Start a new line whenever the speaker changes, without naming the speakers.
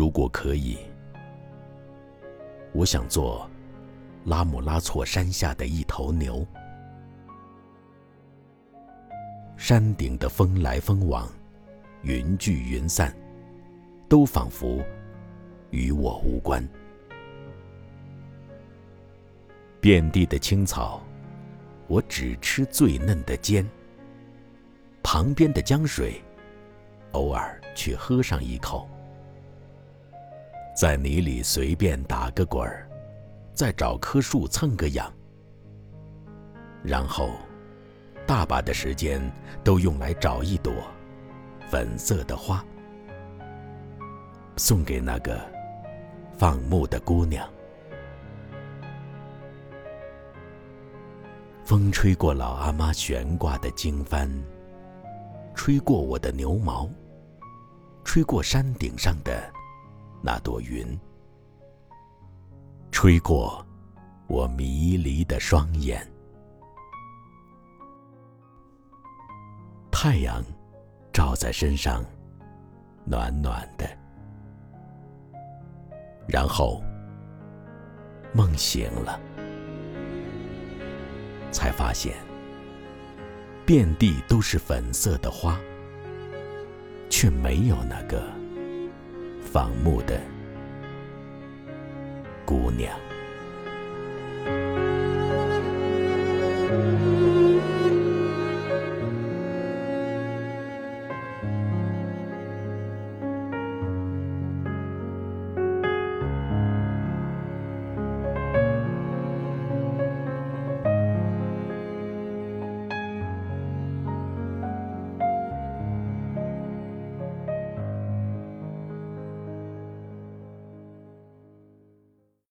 如果可以，我想做拉姆拉措山下的一头牛。山顶的风来风往，云聚云散，都仿佛与我无关。遍地的青草，我只吃最嫩的尖。旁边的江水，偶尔去喝上一口。在泥里随便打个滚儿，再找棵树蹭个痒，然后。大把的时间都用来找一朵粉色的花，送给那个放牧的姑娘。风吹过老阿妈悬挂的经幡，吹过我的牛毛，吹过山顶上的那朵云，吹过我迷离的双眼。太阳照在身上，暖暖的。然后梦醒了，才发现遍地都是粉色的花，却没有那个放牧的姑娘。